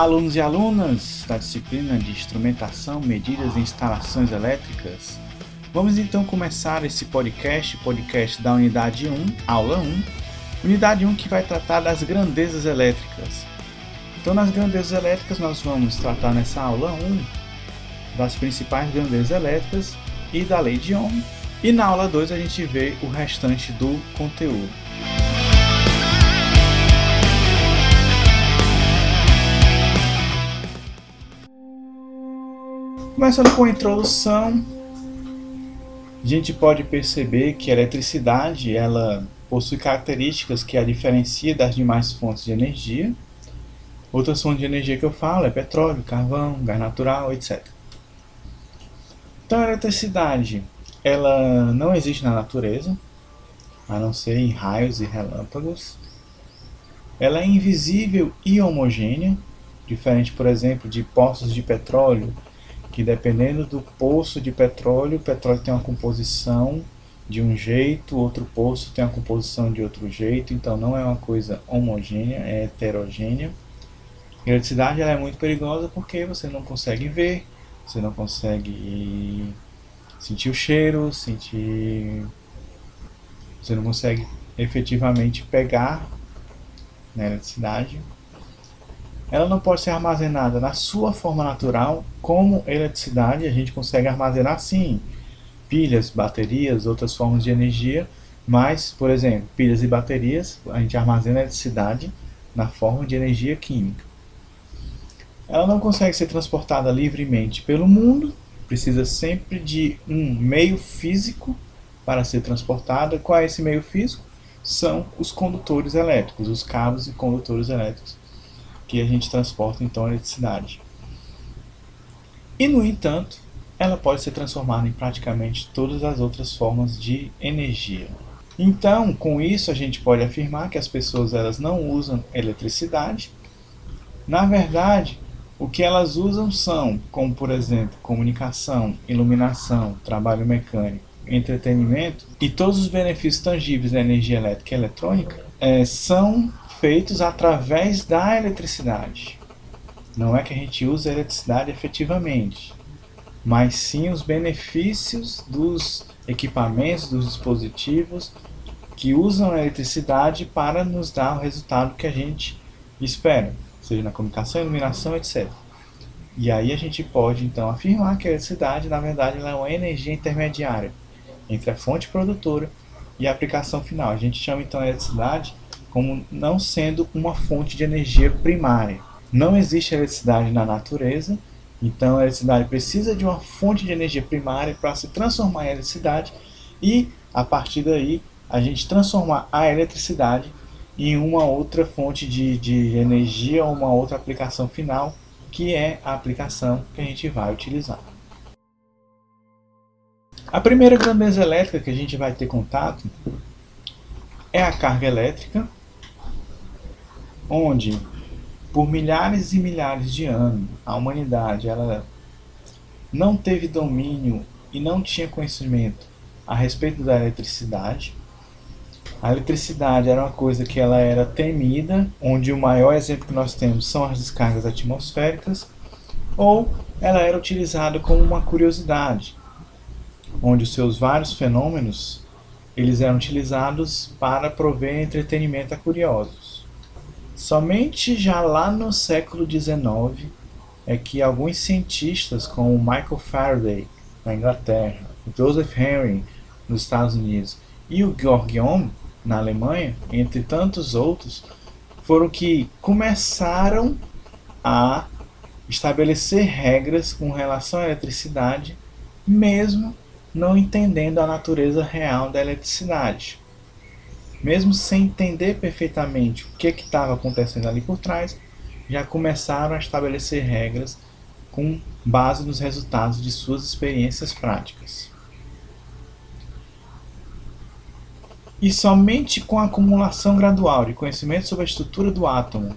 Alunos e alunas da disciplina de Instrumentação, Medidas e Instalações Elétricas. Vamos então começar esse podcast, podcast da unidade 1, aula 1, unidade 1 que vai tratar das grandezas elétricas. Então, nas grandezas elétricas, nós vamos tratar nessa aula 1 das principais grandezas elétricas e da lei de Ohm, e na aula 2 a gente vê o restante do conteúdo. Começando com a introdução, a gente pode perceber que a eletricidade ela possui características que a diferencia das demais fontes de energia. Outras fontes de energia que eu falo é petróleo, carvão, gás natural, etc. Então a eletricidade ela não existe na natureza, a não ser em raios e relâmpagos. Ela é invisível e homogênea, diferente, por exemplo, de poços de petróleo que dependendo do poço de petróleo, o petróleo tem uma composição de um jeito, outro poço tem uma composição de outro jeito, então não é uma coisa homogênea, é heterogênea. A eletricidade é muito perigosa porque você não consegue ver, você não consegue sentir o cheiro, sentir. Você não consegue efetivamente pegar na eletricidade ela não pode ser armazenada na sua forma natural, como eletricidade, a gente consegue armazenar sim pilhas, baterias, outras formas de energia, mas, por exemplo, pilhas e baterias, a gente armazena eletricidade na forma de energia química. Ela não consegue ser transportada livremente pelo mundo, precisa sempre de um meio físico para ser transportada. Qual é esse meio físico? São os condutores elétricos, os cabos e condutores elétricos que a gente transporta então a eletricidade. E no entanto, ela pode ser transformada em praticamente todas as outras formas de energia. Então, com isso a gente pode afirmar que as pessoas elas não usam eletricidade. Na verdade, o que elas usam são, como por exemplo, comunicação, iluminação, trabalho mecânico, entretenimento e todos os benefícios tangíveis da energia elétrica e eletrônica é, são feitos através da eletricidade. Não é que a gente usa a eletricidade efetivamente, mas sim os benefícios dos equipamentos, dos dispositivos que usam a eletricidade para nos dar o resultado que a gente espera, seja na comunicação, iluminação, etc. E aí a gente pode então afirmar que a eletricidade, na verdade, é uma energia intermediária entre a fonte produtora e a aplicação final. A gente chama então a eletricidade como não sendo uma fonte de energia primária. Não existe eletricidade na natureza, então a eletricidade precisa de uma fonte de energia primária para se transformar em eletricidade e a partir daí a gente transformar a eletricidade em uma outra fonte de, de energia ou uma outra aplicação final que é a aplicação que a gente vai utilizar. A primeira grandeza elétrica que a gente vai ter contato é a carga elétrica, onde por milhares e milhares de anos a humanidade ela não teve domínio e não tinha conhecimento a respeito da eletricidade. A eletricidade era uma coisa que ela era temida, onde o maior exemplo que nós temos são as descargas atmosféricas, ou ela era utilizada como uma curiosidade, onde os seus vários fenômenos eles eram utilizados para prover entretenimento a curiosos. Somente já lá no século XIX é que alguns cientistas, como Michael Faraday, na Inglaterra, Joseph Henry, nos Estados Unidos, e o Georg Ohm, na Alemanha, entre tantos outros, foram que começaram a estabelecer regras com relação à eletricidade, mesmo não entendendo a natureza real da eletricidade mesmo sem entender perfeitamente o que estava acontecendo ali por trás, já começaram a estabelecer regras com base nos resultados de suas experiências práticas. E somente com a acumulação gradual de conhecimento sobre a estrutura do átomo,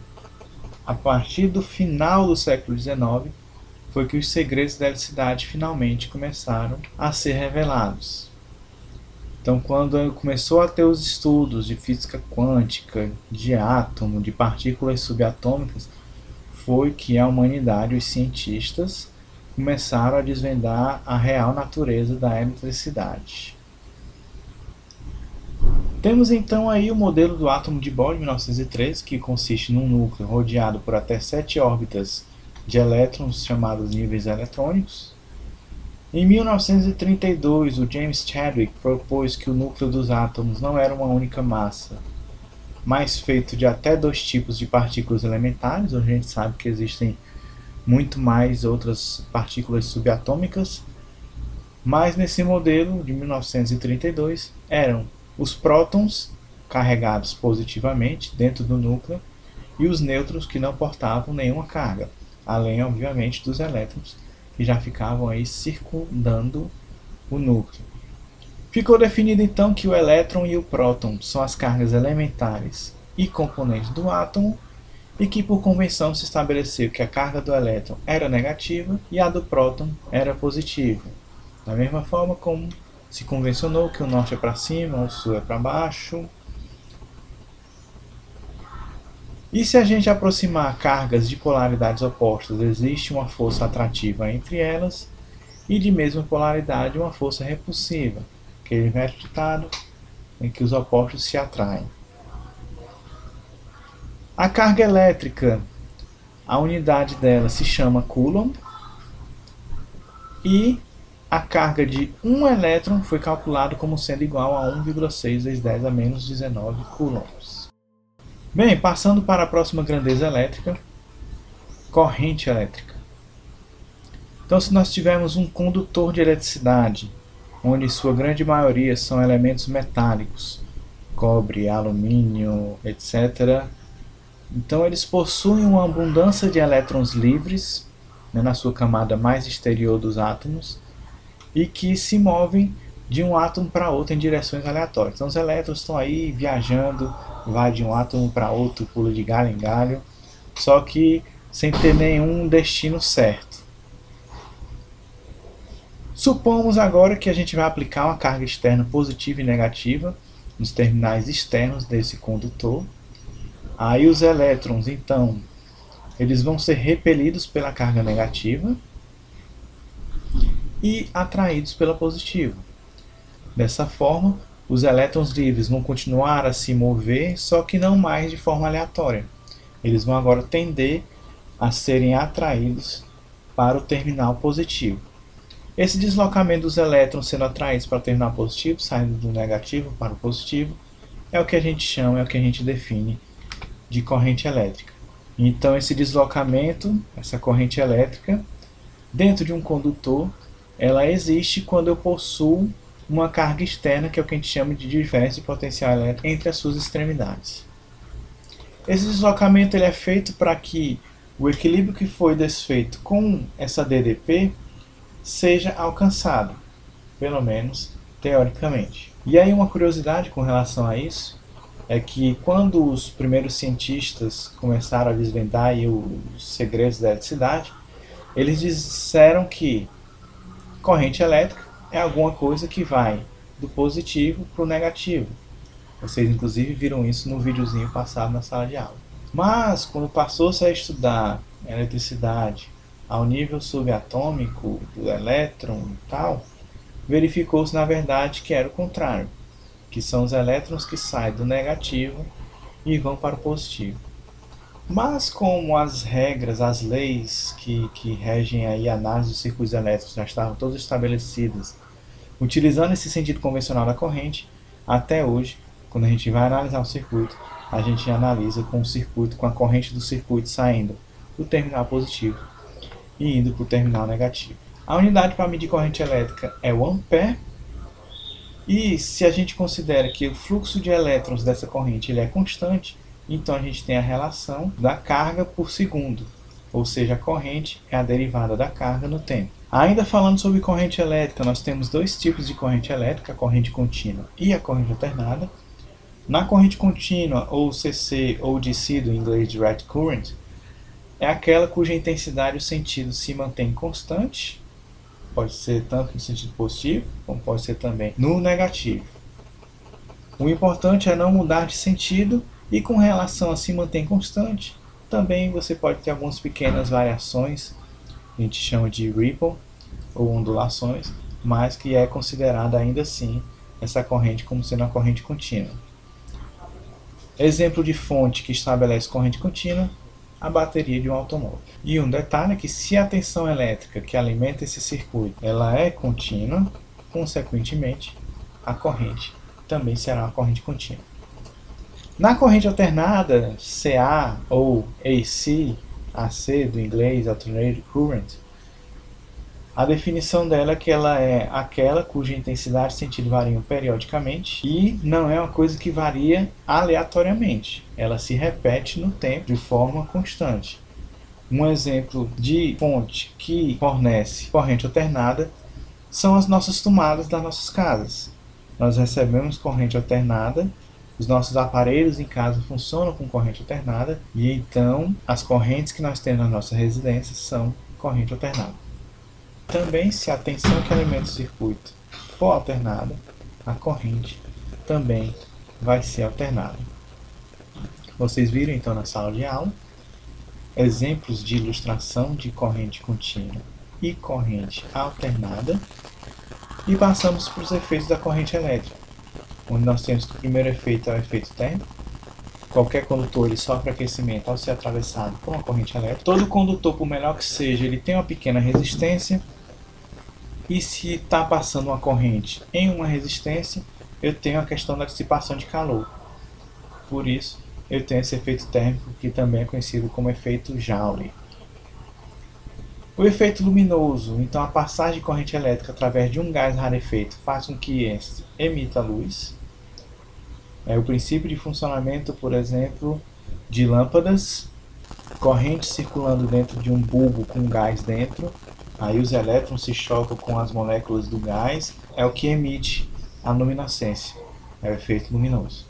a partir do final do século XIX, foi que os segredos da eletricidade finalmente começaram a ser revelados. Então, quando começou a ter os estudos de física quântica, de átomo, de partículas subatômicas, foi que a humanidade, os cientistas, começaram a desvendar a real natureza da eletricidade. Temos então aí o modelo do átomo de Bohr de 1903, que consiste num núcleo rodeado por até sete órbitas de elétrons chamados níveis eletrônicos. Em 1932, o James Chadwick propôs que o núcleo dos átomos não era uma única massa, mas feito de até dois tipos de partículas elementares, a gente sabe que existem muito mais outras partículas subatômicas, mas nesse modelo de 1932 eram os prótons carregados positivamente dentro do núcleo e os nêutrons que não portavam nenhuma carga, além obviamente dos elétrons que já ficavam aí circundando o núcleo. Ficou definido então que o elétron e o próton são as cargas elementares e componentes do átomo e que por convenção se estabeleceu que a carga do elétron era negativa e a do próton era positiva. Da mesma forma como se convencionou que o norte é para cima, o sul é para baixo. E se a gente aproximar cargas de polaridades opostas, existe uma força atrativa entre elas e de mesma polaridade uma força repulsiva, aquele velho ditado em que os opostos se atraem. A carga elétrica, a unidade dela se chama Coulomb e a carga de um elétron foi calculada como sendo igual a 1,6 vezes 10 a menos 19 coulombs. Bem, passando para a próxima grandeza elétrica, corrente elétrica. Então, se nós tivermos um condutor de eletricidade, onde sua grande maioria são elementos metálicos, cobre, alumínio, etc., então eles possuem uma abundância de elétrons livres né, na sua camada mais exterior dos átomos e que se movem de um átomo para outro em direções aleatórias. Então os elétrons estão aí viajando, vai de um átomo para outro, pula de galho em galho, só que sem ter nenhum destino certo. Supomos agora que a gente vai aplicar uma carga externa positiva e negativa nos terminais externos desse condutor Aí os elétrons, então, eles vão ser repelidos pela carga negativa e atraídos pela positiva. Dessa forma, os elétrons livres vão continuar a se mover, só que não mais de forma aleatória. Eles vão agora tender a serem atraídos para o terminal positivo. Esse deslocamento dos elétrons sendo atraídos para o terminal positivo, saindo do negativo para o positivo, é o que a gente chama, é o que a gente define de corrente elétrica. Então, esse deslocamento, essa corrente elétrica, dentro de um condutor, ela existe quando eu possuo uma carga externa, que é o que a gente chama de diferença de potencial elétrico entre as suas extremidades. Esse deslocamento ele é feito para que o equilíbrio que foi desfeito com essa DDP seja alcançado, pelo menos teoricamente. E aí uma curiosidade com relação a isso é que quando os primeiros cientistas começaram a desvendar os segredos da eletricidade, eles disseram que corrente elétrica é alguma coisa que vai do positivo para o negativo. Vocês inclusive viram isso no videozinho passado na sala de aula. Mas quando passou-se a estudar eletricidade ao nível subatômico do elétron e tal, verificou-se na verdade que era o contrário que são os elétrons que saem do negativo e vão para o positivo. Mas como as regras, as leis que, que regem aí a análise dos circuitos elétricos já estavam todas estabelecidas, utilizando esse sentido convencional da corrente, até hoje, quando a gente vai analisar um circuito, a gente analisa com o circuito, com a corrente do circuito saindo do terminal positivo e indo para o terminal negativo. A unidade para medir corrente elétrica é o ampere e se a gente considera que o fluxo de elétrons dessa corrente ele é constante, então a gente tem a relação da carga por segundo, ou seja, a corrente é a derivada da carga no tempo. Ainda falando sobre corrente elétrica, nós temos dois tipos de corrente elétrica, a corrente contínua e a corrente alternada. Na corrente contínua, ou CC ou DC do inglês direct current, é aquela cuja intensidade e o sentido se mantém constante pode ser tanto no sentido positivo, como pode ser também no negativo. O importante é não mudar de sentido e com relação a se manter constante, Também você pode ter algumas pequenas variações, a gente chama de ripple ou ondulações, mas que é considerada ainda assim essa corrente como sendo uma corrente contínua. Exemplo de fonte que estabelece corrente contínua, a bateria de um automóvel. E um detalhe é que se a tensão elétrica que alimenta esse circuito ela é contínua, consequentemente a corrente também será uma corrente contínua. Na corrente alternada, CA ou AC, AC do inglês, Alternating Current, a definição dela é que ela é aquela cuja intensidade e sentido variam periodicamente e não é uma coisa que varia aleatoriamente. Ela se repete no tempo de forma constante. Um exemplo de fonte que fornece corrente alternada são as nossas tomadas das nossas casas. Nós recebemos corrente alternada, os nossos aparelhos em casa funcionam com corrente alternada e então as correntes que nós temos na nossa residência são corrente alternada. Também, se a tensão que alimenta o circuito for alternada, a corrente também vai ser alternada. Vocês viram então na sala de aula exemplos de ilustração de corrente contínua e corrente alternada e passamos para os efeitos da corrente elétrica, onde nós temos que o primeiro efeito é o efeito térmico. Qualquer condutor ele sofre aquecimento ao ser atravessado por uma corrente elétrica. Todo condutor, por melhor que seja, ele tem uma pequena resistência e se está passando uma corrente em uma resistência, eu tenho a questão da dissipação de calor. Por isso, eu tenho esse efeito térmico que também é conhecido como efeito Joule. O efeito luminoso, então a passagem de corrente elétrica através de um gás rarefeito faz com que este emita luz. É o princípio de funcionamento, por exemplo, de lâmpadas, corrente circulando dentro de um bulbo com gás dentro, Aí os elétrons se chocam com as moléculas do gás, é o que emite a luminescência, é o efeito luminoso.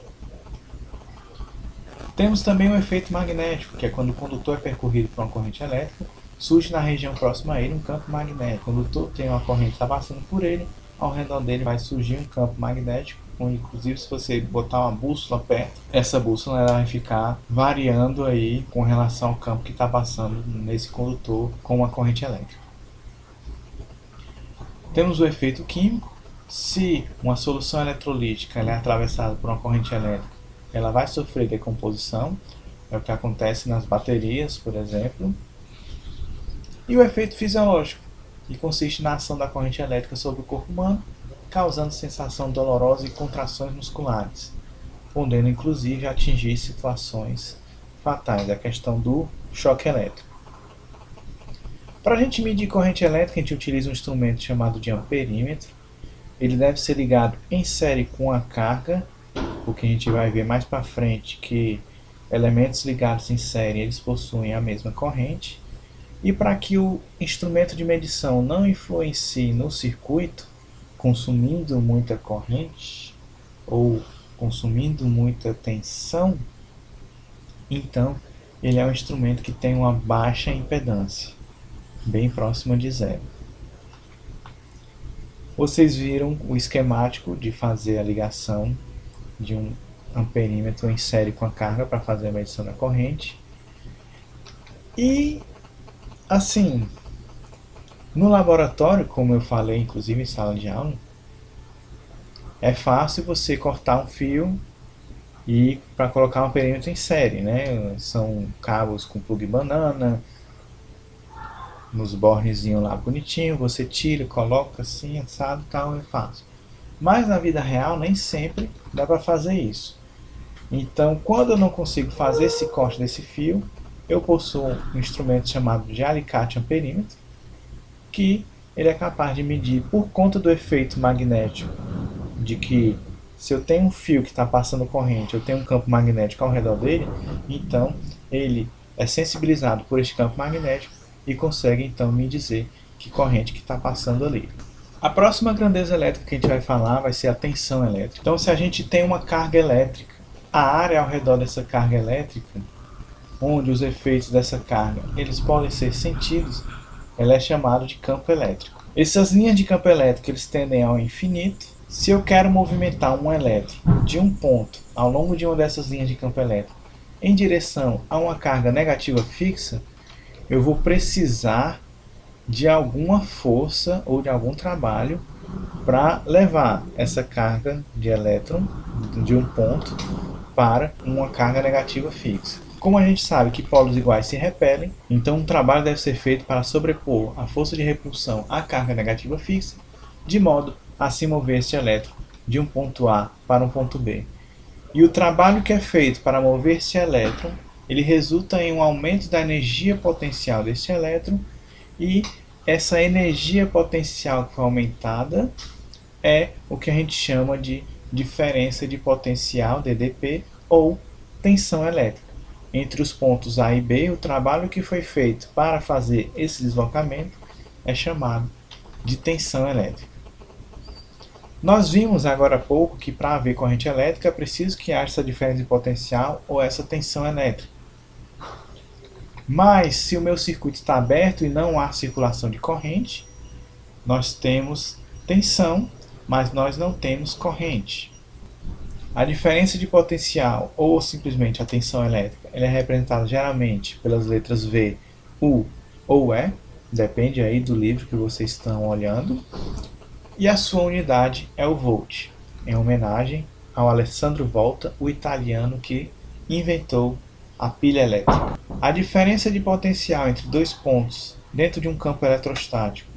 Temos também o efeito magnético, que é quando o condutor é percorrido por uma corrente elétrica, surge na região próxima a ele um campo magnético. O condutor tem uma corrente está passando por ele, ao redor dele vai surgir um campo magnético, inclusive se você botar uma bússola perto, essa bússola ela vai ficar variando aí com relação ao campo que está passando nesse condutor com uma corrente elétrica. Temos o efeito químico. Se uma solução eletrolítica é atravessada por uma corrente elétrica, ela vai sofrer decomposição. É o que acontece nas baterias, por exemplo. E o efeito fisiológico, que consiste na ação da corrente elétrica sobre o corpo humano, causando sensação dolorosa e contrações musculares, podendo inclusive atingir situações fatais, a questão do choque elétrico. Para a gente medir corrente elétrica, a gente utiliza um instrumento chamado de amperímetro. Ele deve ser ligado em série com a carga, porque a gente vai ver mais para frente que elementos ligados em série eles possuem a mesma corrente. E para que o instrumento de medição não influencie no circuito, consumindo muita corrente ou consumindo muita tensão, então ele é um instrumento que tem uma baixa impedância bem próxima de zero. Vocês viram o esquemático de fazer a ligação de um amperímetro em série com a carga para fazer a medição da corrente. E assim, no laboratório, como eu falei, inclusive em sala de aula, é fácil você cortar um fio e para colocar um perímetro em série, né? São cabos com plug banana, nos bornezinhos lá bonitinho, você tira, coloca assim, assado tal, é fácil. Mas na vida real nem sempre dá para fazer isso. Então, quando eu não consigo fazer esse corte desse fio, eu possuo um instrumento chamado de alicate amperímetro, que ele é capaz de medir por conta do efeito magnético, de que se eu tenho um fio que está passando corrente, eu tenho um campo magnético ao redor dele, então ele é sensibilizado por este campo magnético e consegue então me dizer que corrente que está passando ali. A próxima grandeza elétrica que a gente vai falar vai ser a tensão elétrica. Então, se a gente tem uma carga elétrica, a área ao redor dessa carga elétrica, onde os efeitos dessa carga eles podem ser sentidos, ela é chamada de campo elétrico. Essas linhas de campo elétrico eles tendem ao infinito. Se eu quero movimentar um elétron de um ponto ao longo de uma dessas linhas de campo elétrico em direção a uma carga negativa fixa, eu vou precisar de alguma força ou de algum trabalho para levar essa carga de elétron de um ponto para uma carga negativa fixa. Como a gente sabe que polos iguais se repelem, então um trabalho deve ser feito para sobrepor a força de repulsão à carga negativa fixa, de modo a se mover este elétron de um ponto A para um ponto B. E o trabalho que é feito para mover esse elétron, ele resulta em um aumento da energia potencial desse elétron e essa energia potencial que foi aumentada é o que a gente chama de diferença de potencial, DDP, ou tensão elétrica entre os pontos A e B, o trabalho que foi feito para fazer esse deslocamento é chamado de tensão elétrica. Nós vimos agora há pouco que para haver corrente elétrica é preciso que haja essa diferença de potencial ou essa tensão elétrica. Mas se o meu circuito está aberto e não há circulação de corrente, nós temos tensão, mas nós não temos corrente. A diferença de potencial ou simplesmente a tensão elétrica é representada geralmente pelas letras V, U ou E, depende aí do livro que vocês estão olhando. E a sua unidade é o volt, em homenagem ao Alessandro Volta, o italiano que inventou a pilha elétrica. A diferença de potencial entre dois pontos dentro de um campo eletrostático,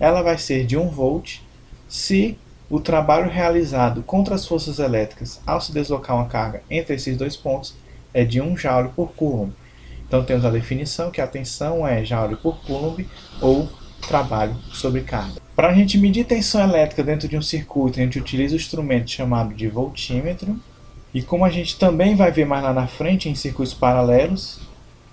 ela vai ser de 1 volt se o trabalho realizado contra as forças elétricas ao se deslocar uma carga entre esses dois pontos é de 1 joule por coulomb. Então temos a definição que a tensão é joule por coulomb ou trabalho sobre carga. Para a gente medir tensão elétrica dentro de um circuito, a gente utiliza o instrumento chamado de voltímetro. E como a gente também vai ver mais lá na frente em circuitos paralelos,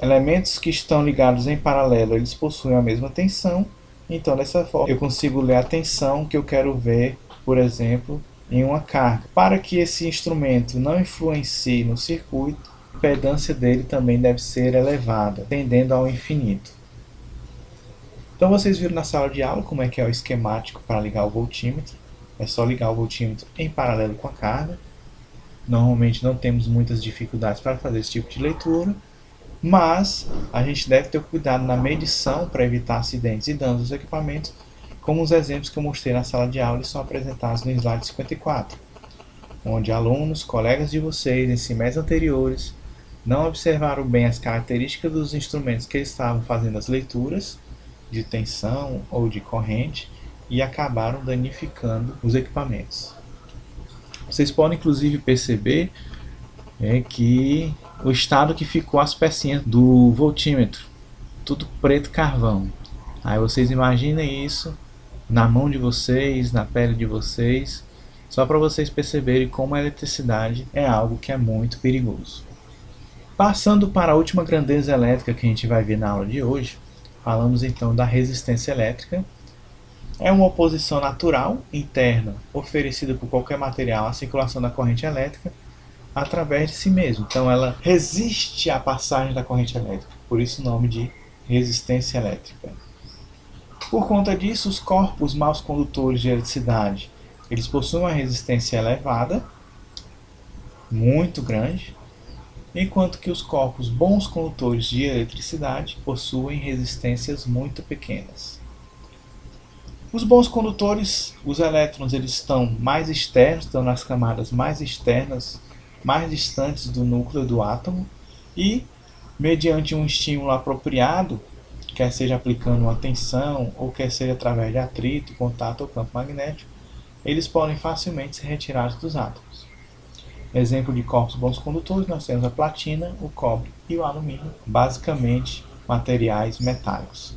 elementos que estão ligados em paralelo, eles possuem a mesma tensão. Então, dessa forma, eu consigo ler a tensão que eu quero ver por exemplo, em uma carga. Para que esse instrumento não influencie no circuito, a impedância dele também deve ser elevada, tendendo ao infinito. Então vocês viram na sala de aula como é que é o esquemático para ligar o voltímetro. É só ligar o voltímetro em paralelo com a carga. Normalmente não temos muitas dificuldades para fazer esse tipo de leitura, mas a gente deve ter cuidado na medição para evitar acidentes e danos dos equipamentos como os exemplos que eu mostrei na sala de aula são apresentados no slide 54, onde alunos, colegas de vocês em semestres anteriores não observaram bem as características dos instrumentos que eles estavam fazendo as leituras de tensão ou de corrente e acabaram danificando os equipamentos. Vocês podem inclusive perceber é, que o estado que ficou as pecinhas do voltímetro, tudo preto carvão. Aí vocês imaginem isso na mão de vocês, na pele de vocês, só para vocês perceberem como a eletricidade é algo que é muito perigoso. Passando para a última grandeza elétrica que a gente vai ver na aula de hoje, falamos então da resistência elétrica. É uma oposição natural interna oferecida por qualquer material à circulação da corrente elétrica através de si mesmo. Então ela resiste à passagem da corrente elétrica, por isso o nome de resistência elétrica. Por conta disso, os corpos maus condutores de eletricidade, eles possuem uma resistência elevada, muito grande, enquanto que os corpos bons condutores de eletricidade possuem resistências muito pequenas. Os bons condutores, os elétrons, eles estão mais externos, estão nas camadas mais externas, mais distantes do núcleo do átomo e, mediante um estímulo apropriado, quer seja aplicando uma tensão ou quer seja através de atrito, contato ou campo magnético, eles podem facilmente ser retirados dos átomos. Exemplo de corpos bons condutores, nós temos a platina, o cobre e o alumínio, basicamente materiais metálicos.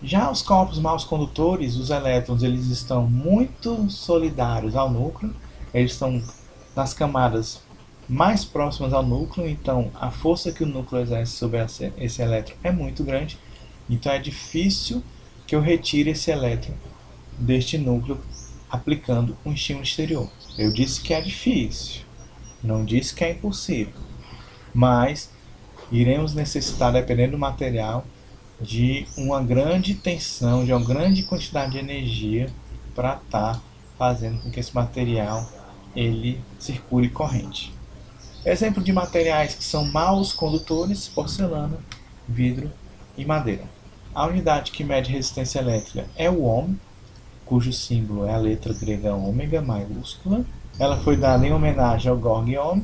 Já os corpos maus condutores, os elétrons, eles estão muito solidários ao núcleo, eles estão nas camadas mais próximas ao núcleo, então a força que o núcleo exerce sobre esse elétron é muito grande, então é difícil que eu retire esse elétron deste núcleo aplicando um estímulo exterior. Eu disse que é difícil, não disse que é impossível, mas iremos necessitar, dependendo do material, de uma grande tensão, de uma grande quantidade de energia para estar tá fazendo com que esse material ele circule corrente. Exemplo de materiais que são maus condutores: porcelana, vidro e madeira. A unidade que mede resistência elétrica é o ohm, cujo símbolo é a letra grega ômega maiúscula. Ela foi dada em homenagem ao Georg Ohm.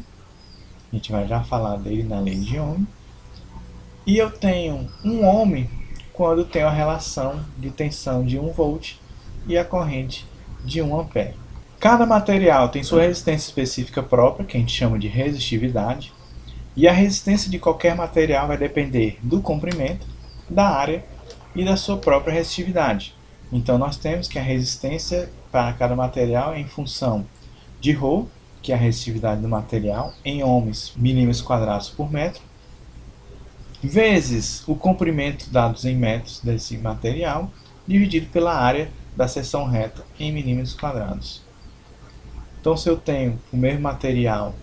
A gente vai já falar dele na lei de Ohm. E eu tenho um ohm quando tenho a relação de tensão de 1 volt e a corrente de 1 ampere. Cada material tem sua resistência específica própria, que a gente chama de resistividade, e a resistência de qualquer material vai depender do comprimento, da área e da sua própria resistividade. Então nós temos que a resistência para cada material é em função de ρ, que é a resistividade do material, em ohms milímetros quadrados por metro, vezes o comprimento dados em metros desse material, dividido pela área da seção reta em milímetros quadrados. Então se eu tenho o mesmo material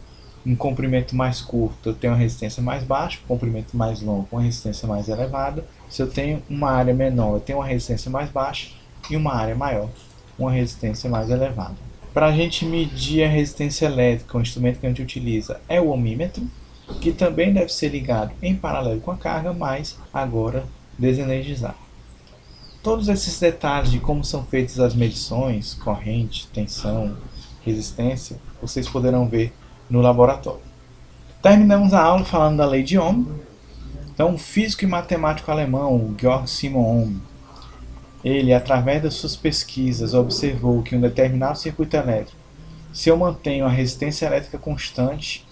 um comprimento mais curto, eu tenho uma resistência mais baixa, um comprimento mais longo, uma resistência mais elevada. Se eu tenho uma área menor, eu tenho uma resistência mais baixa e uma área maior, uma resistência mais elevada. Para a gente medir a resistência elétrica, o instrumento que a gente utiliza é o ohmímetro, que também deve ser ligado em paralelo com a carga, mas agora desenergizado. Todos esses detalhes de como são feitas as medições, corrente, tensão, resistência, vocês poderão ver no laboratório. Terminamos a aula falando da lei de Ohm. Então, o físico e matemático alemão Georg Simon Ohm, ele, através das suas pesquisas, observou que um determinado circuito elétrico, se eu mantenho a resistência elétrica constante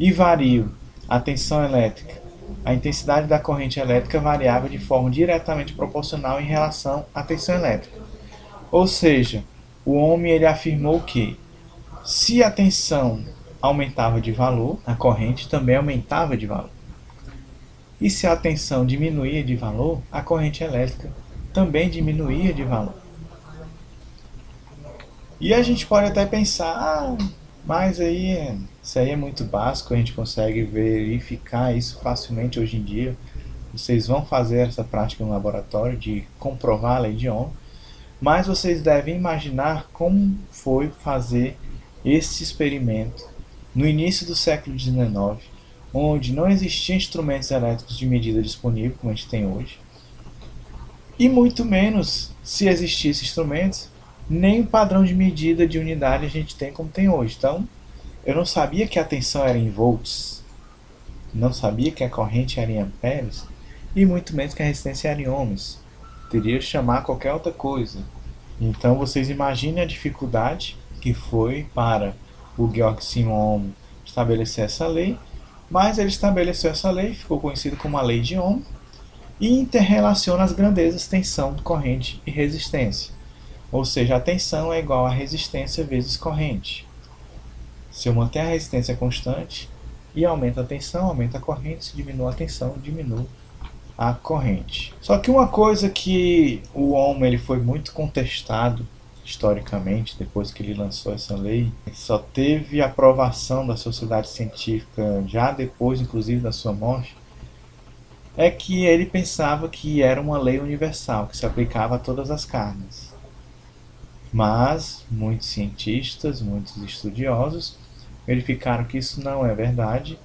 e vario a tensão elétrica, a intensidade da corrente elétrica variava de forma diretamente proporcional em relação à tensão elétrica. Ou seja, o Ohm ele afirmou que se a tensão aumentava de valor, a corrente também aumentava de valor. E se a tensão diminuía de valor, a corrente elétrica também diminuía de valor. E a gente pode até pensar, ah, mas aí isso aí é muito básico, a gente consegue verificar isso facilmente hoje em dia. Vocês vão fazer essa prática no laboratório de comprovar a lei de Ohm, mas vocês devem imaginar como foi fazer esse experimento no início do século XIX, onde não existiam instrumentos elétricos de medida disponíveis como a gente tem hoje, e muito menos, se existissem instrumentos, nem o padrão de medida de unidade a gente tem como tem hoje. Então, eu não sabia que a tensão era em volts, não sabia que a corrente era em amperes, e muito menos que a resistência era em ohms. Teria que chamar qualquer outra coisa. Então, vocês imaginem a dificuldade que foi para o Georg Simon estabelecer essa lei, mas ele estabeleceu essa lei, ficou conhecido como a lei de Ohm, e interrelaciona as grandezas tensão, corrente e resistência. Ou seja, a tensão é igual a resistência vezes corrente. Se eu manter a resistência constante e aumenta a tensão, aumenta a corrente, se diminui a tensão, diminui a corrente. Só que uma coisa que o Ohm ele foi muito contestado historicamente, depois que ele lançou essa lei, só teve aprovação da sociedade científica já depois, inclusive, da sua morte, é que ele pensava que era uma lei universal, que se aplicava a todas as carnes. Mas muitos cientistas, muitos estudiosos verificaram que isso não é verdade,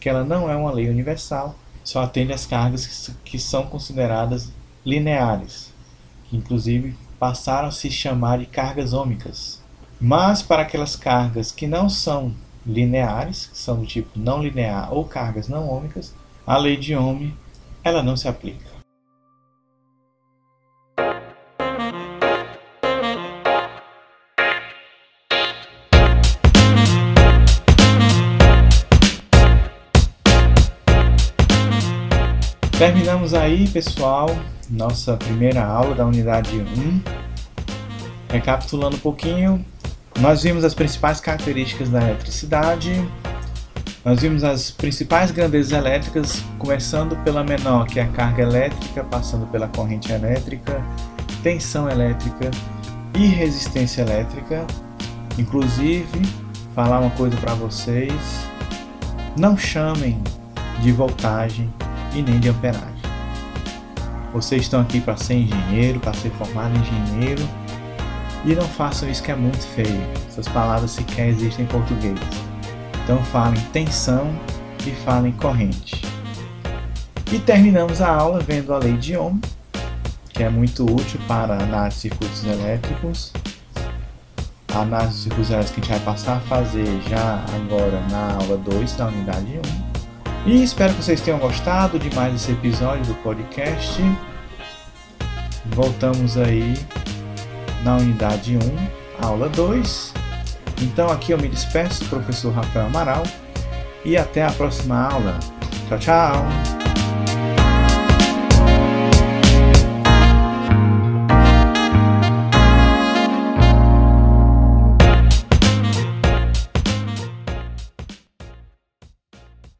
que ela não é uma lei universal, só atende às cargas que são consideradas lineares, que inclusive passaram a se chamar de cargas ômicas. Mas para aquelas cargas que não são lineares, que são do tipo não linear ou cargas não ômicas, a lei de Ohm ela não se aplica. Terminamos aí, pessoal, nossa primeira aula da unidade 1. Recapitulando um pouquinho, nós vimos as principais características da eletricidade, nós vimos as principais grandezas elétricas, começando pela menor, que é a carga elétrica, passando pela corrente elétrica, tensão elétrica e resistência elétrica. Inclusive, falar uma coisa para vocês: não chamem de voltagem e nem de amperagem. Vocês estão aqui para ser engenheiro, para ser formado engenheiro, e não façam isso que é muito feio. Essas palavras sequer existem em português. Então fala em tensão e fala em corrente. E terminamos a aula vendo a lei de Ohm, que é muito útil para análise de circuitos elétricos. A análise de circuitos elétricos que a gente vai passar a fazer já agora na aula 2 da unidade 1. E espero que vocês tenham gostado de mais esse episódio do podcast. Voltamos aí na unidade 1, aula 2. Então aqui eu me despeço, professor Rafael Amaral, e até a próxima aula. Tchau, tchau!